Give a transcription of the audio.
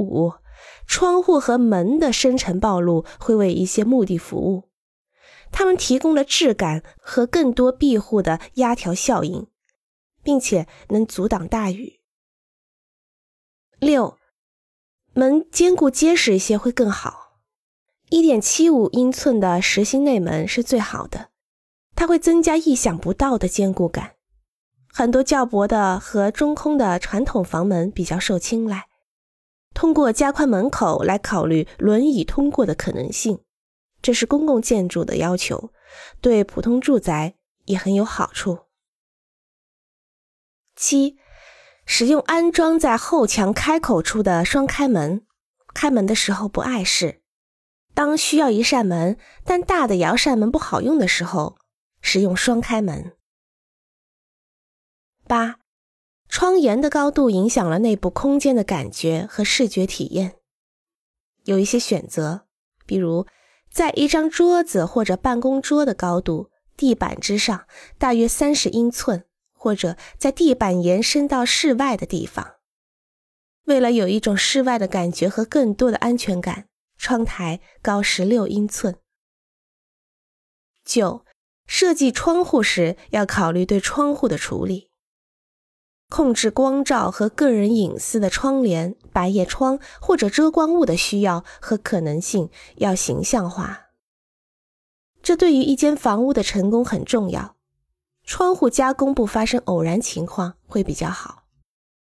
五，窗户和门的深层暴露会为一些目的服务，它们提供了质感和更多庇护的压条效应，并且能阻挡大雨。六，门坚固结实一些会更好，一点七五英寸的实心内门是最好的，它会增加意想不到的坚固感。很多较薄的和中空的传统房门比较受青睐。通过加宽门口来考虑轮椅通过的可能性，这是公共建筑的要求，对普通住宅也很有好处。七，使用安装在后墙开口处的双开门，开门的时候不碍事。当需要一扇门，但大的摇扇门不好用的时候，使用双开门。八，窗沿的高度影响了内部空间的感觉和视觉体验。有一些选择，比如在一张桌子或者办公桌的高度，地板之上大约三十英寸，或者在地板延伸到室外的地方。为了有一种室外的感觉和更多的安全感，窗台高十六英寸。九，设计窗户时要考虑对窗户的处理。控制光照和个人隐私的窗帘、百叶窗或者遮光物的需要和可能性要形象化，这对于一间房屋的成功很重要。窗户加工不发生偶然情况会比较好。